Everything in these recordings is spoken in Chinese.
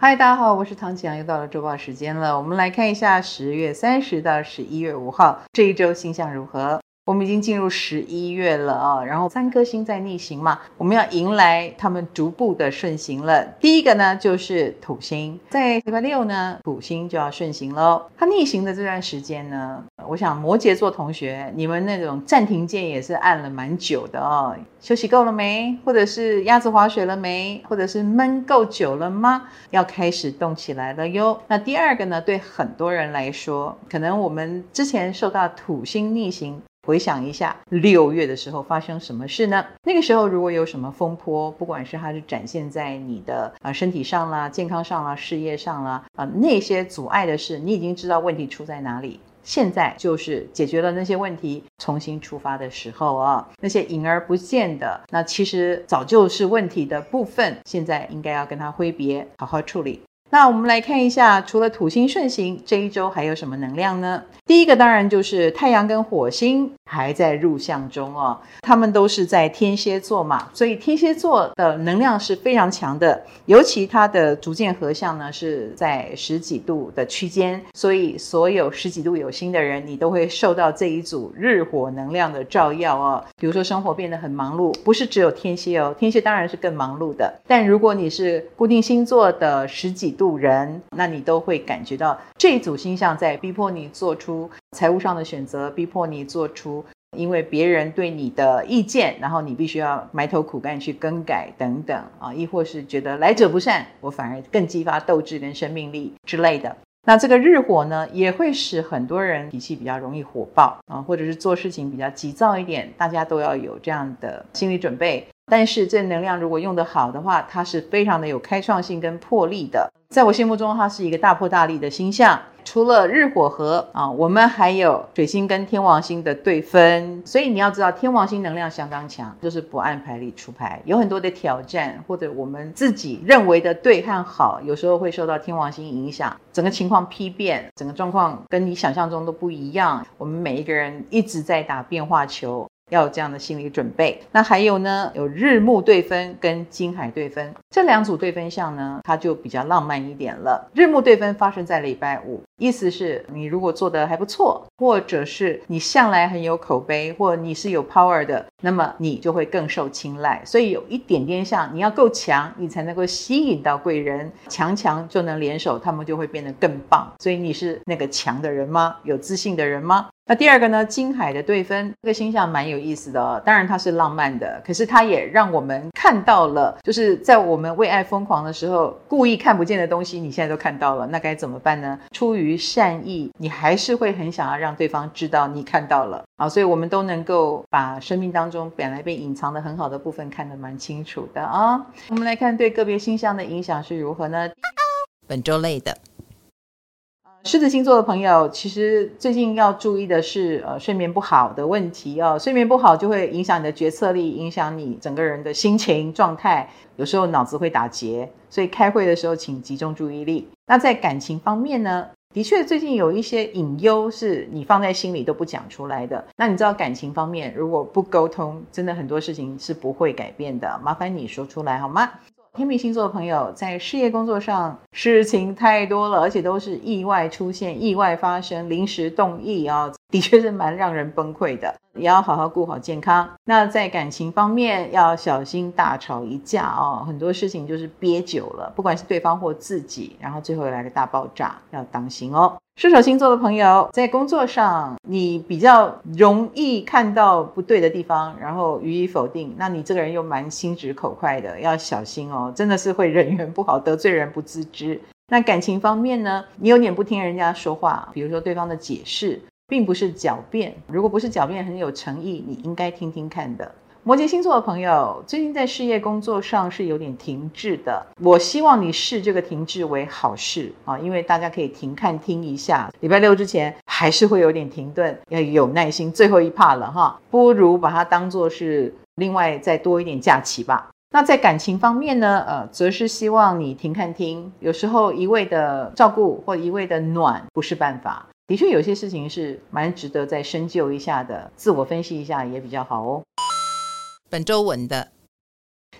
嗨，大家好，我是唐启阳，又到了周报时间了。我们来看一下十月三十到十一月五号这一周星象如何。我们已经进入十一月了啊，然后三颗星在逆行嘛，我们要迎来他们逐步的顺行了。第一个呢就是土星，在礼拜六呢，土星就要顺行喽。它逆行的这段时间呢，我想摩羯座同学，你们那种暂停键也是按了蛮久的哦。休息够了没？或者是鸭子划水了没？或者是闷够久了吗？要开始动起来了哟。那第二个呢，对很多人来说，可能我们之前受到土星逆行。回想一下六月的时候发生什么事呢？那个时候如果有什么风波，不管是它是展现在你的啊身体上啦、健康上啦、事业上啦啊那些阻碍的事，你已经知道问题出在哪里。现在就是解决了那些问题，重新出发的时候啊。那些隐而不见的，那其实早就是问题的部分，现在应该要跟它挥别，好好处理。那我们来看一下，除了土星顺行，这一周还有什么能量呢？第一个当然就是太阳跟火星还在入相中哦，他们都是在天蝎座嘛，所以天蝎座的能量是非常强的，尤其它的逐渐合相呢是在十几度的区间，所以所有十几度有心的人，你都会受到这一组日火能量的照耀哦。比如说生活变得很忙碌，不是只有天蝎哦，天蝎当然是更忙碌的，但如果你是固定星座的十几度人，那你都会感觉到这一组星象在逼迫你做出财务上的选择，逼迫你做出因为别人对你的意见，然后你必须要埋头苦干去更改等等啊，亦或是觉得来者不善，我反而更激发斗志跟生命力之类的。那这个日火呢，也会使很多人脾气比较容易火爆啊，或者是做事情比较急躁一点，大家都要有这样的心理准备。但是这能量如果用得好的话，它是非常的有开创性跟魄力的。在我心目中，它是一个大破大立的星象。除了日火合啊，我们还有水星跟天王星的对分。所以你要知道，天王星能量相当强，就是不按牌理出牌，有很多的挑战，或者我们自己认为的对和好，有时候会受到天王星影响，整个情况丕变，整个状况跟你想象中都不一样。我们每一个人一直在打变化球。要有这样的心理准备。那还有呢，有日木对分跟金海对分这两组对分相呢，它就比较浪漫一点了。日木对分发生在礼拜五，意思是你如果做得还不错，或者是你向来很有口碑，或你是有 power 的，那么你就会更受青睐。所以有一点点像你要够强，你才能够吸引到贵人，强强就能联手，他们就会变得更棒。所以你是那个强的人吗？有自信的人吗？那第二个呢，金海的对分，这个星象蛮有意思的哦。当然它是浪漫的，可是它也让我们看到了，就是在我们为爱疯狂的时候，故意看不见的东西，你现在都看到了，那该怎么办呢？出于于善意，你还是会很想要让对方知道你看到了啊。所以我们都能够把生命当中本来被隐藏的很好的部分看得蛮清楚的啊。我们来看对个别星象的影响是如何呢？本周类的。狮子星座的朋友，其实最近要注意的是，呃，睡眠不好的问题哦。睡眠不好就会影响你的决策力，影响你整个人的心情状态，有时候脑子会打结。所以开会的时候，请集中注意力。那在感情方面呢，的确最近有一些隐忧是你放在心里都不讲出来的。那你知道感情方面如果不沟通，真的很多事情是不会改变的。麻烦你说出来好吗？天秤星座的朋友在事业工作上事情太多了，而且都是意外出现、意外发生、临时动意啊、的确是蛮让人崩溃的。也要好好顾好健康。那在感情方面要小心大吵一架哦，很多事情就是憋久了，不管是对方或自己，然后最后来个大爆炸，要当心哦。射手星座的朋友在工作上，你比较容易看到不对的地方，然后予以否定。那你这个人又蛮心直口快的，要小心哦，真的是会人缘不好，得罪人不自知。那感情方面呢，你有点不听人家说话，比如说对方的解释。并不是狡辩，如果不是狡辩，很有诚意，你应该听听看的。摩羯星座的朋友，最近在事业工作上是有点停滞的。我希望你视这个停滞为好事啊，因为大家可以停看听一下。礼拜六之前还是会有点停顿，要有耐心，最后一趴了哈，不如把它当做是另外再多一点假期吧。那在感情方面呢，呃，则是希望你停看听，有时候一味的照顾或一味的暖不是办法。的确，有些事情是蛮值得再深究一下的，自我分析一下也比较好哦。本周稳的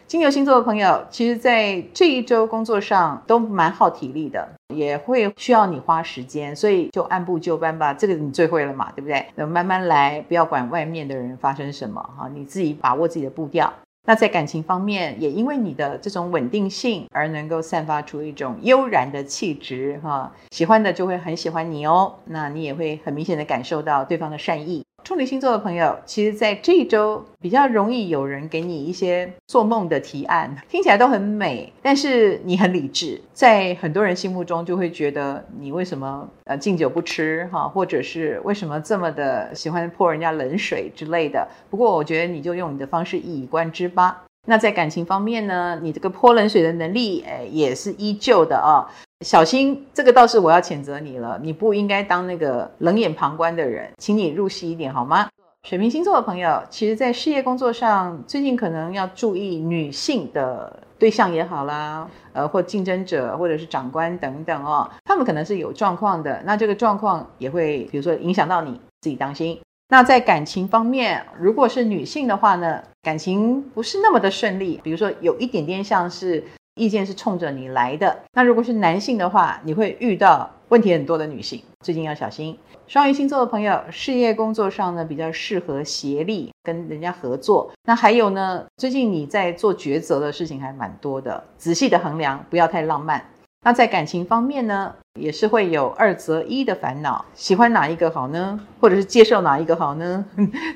金牛星座的朋友，其实在这一周工作上都蛮耗体力的，也会需要你花时间，所以就按部就班吧。这个你最会了嘛，对不对？那慢慢来，不要管外面的人发生什么哈，你自己把握自己的步调。那在感情方面，也因为你的这种稳定性而能够散发出一种悠然的气质哈，喜欢的就会很喜欢你哦，那你也会很明显的感受到对方的善意。处女星座的朋友，其实，在这一周比较容易有人给你一些做梦的提案，听起来都很美，但是你很理智，在很多人心目中就会觉得你为什么呃敬酒不吃哈，或者是为什么这么的喜欢泼人家冷水之类的。不过，我觉得你就用你的方式一以贯之吧。那在感情方面呢，你这个泼冷水的能力，哎，也是依旧的啊。小心，这个倒是我要谴责你了。你不应该当那个冷眼旁观的人，请你入戏一点好吗？水瓶星座的朋友，其实，在事业工作上，最近可能要注意女性的对象也好啦，呃，或竞争者，或者是长官等等哦，他们可能是有状况的。那这个状况也会，比如说影响到你，自己当心。那在感情方面，如果是女性的话呢，感情不是那么的顺利，比如说有一点点像是。意见是冲着你来的。那如果是男性的话，你会遇到问题很多的女性，最近要小心。双鱼星座的朋友，事业工作上呢，比较适合协力跟人家合作。那还有呢，最近你在做抉择的事情还蛮多的，仔细的衡量，不要太浪漫。那在感情方面呢，也是会有二择一的烦恼，喜欢哪一个好呢？或者是接受哪一个好呢？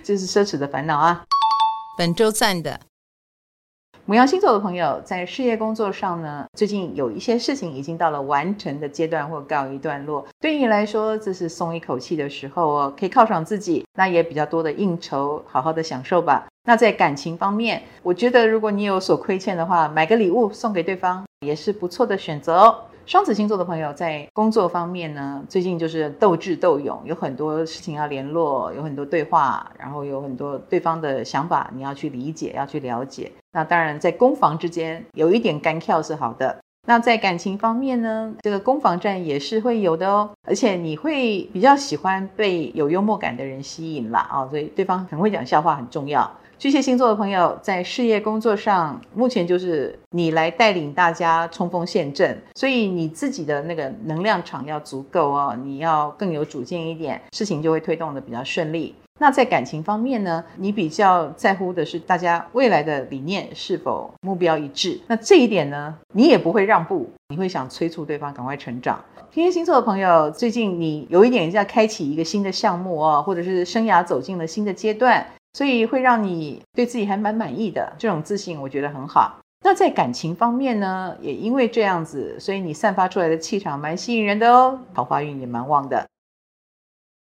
这是奢侈的烦恼啊。本周赞的。母羊星座的朋友在事业工作上呢，最近有一些事情已经到了完成的阶段或告一段落，对你来说这是松一口气的时候哦，可以犒赏自己，那也比较多的应酬，好好的享受吧。那在感情方面，我觉得如果你有所亏欠的话，买个礼物送给对方也是不错的选择哦。双子星座的朋友在工作方面呢，最近就是斗智斗勇，有很多事情要联络，有很多对话，然后有很多对方的想法你要去理解，要去了解。那当然，在攻防之间有一点干跳是好的。那在感情方面呢，这个攻防战也是会有的哦，而且你会比较喜欢被有幽默感的人吸引啦啊，所以对方很会讲笑话很重要。巨蟹星座的朋友在事业工作上，目前就是你来带领大家冲锋陷阵，所以你自己的那个能量场要足够哦，你要更有主见一点，事情就会推动得比较顺利。那在感情方面呢，你比较在乎的是大家未来的理念是否目标一致，那这一点呢，你也不会让步，你会想催促对方赶快成长。天蝎星座的朋友，最近你有一点要开启一个新的项目哦，或者是生涯走进了新的阶段。所以会让你对自己还蛮满意的，这种自信我觉得很好。那在感情方面呢，也因为这样子，所以你散发出来的气场蛮吸引人的哦，桃花运也蛮旺的。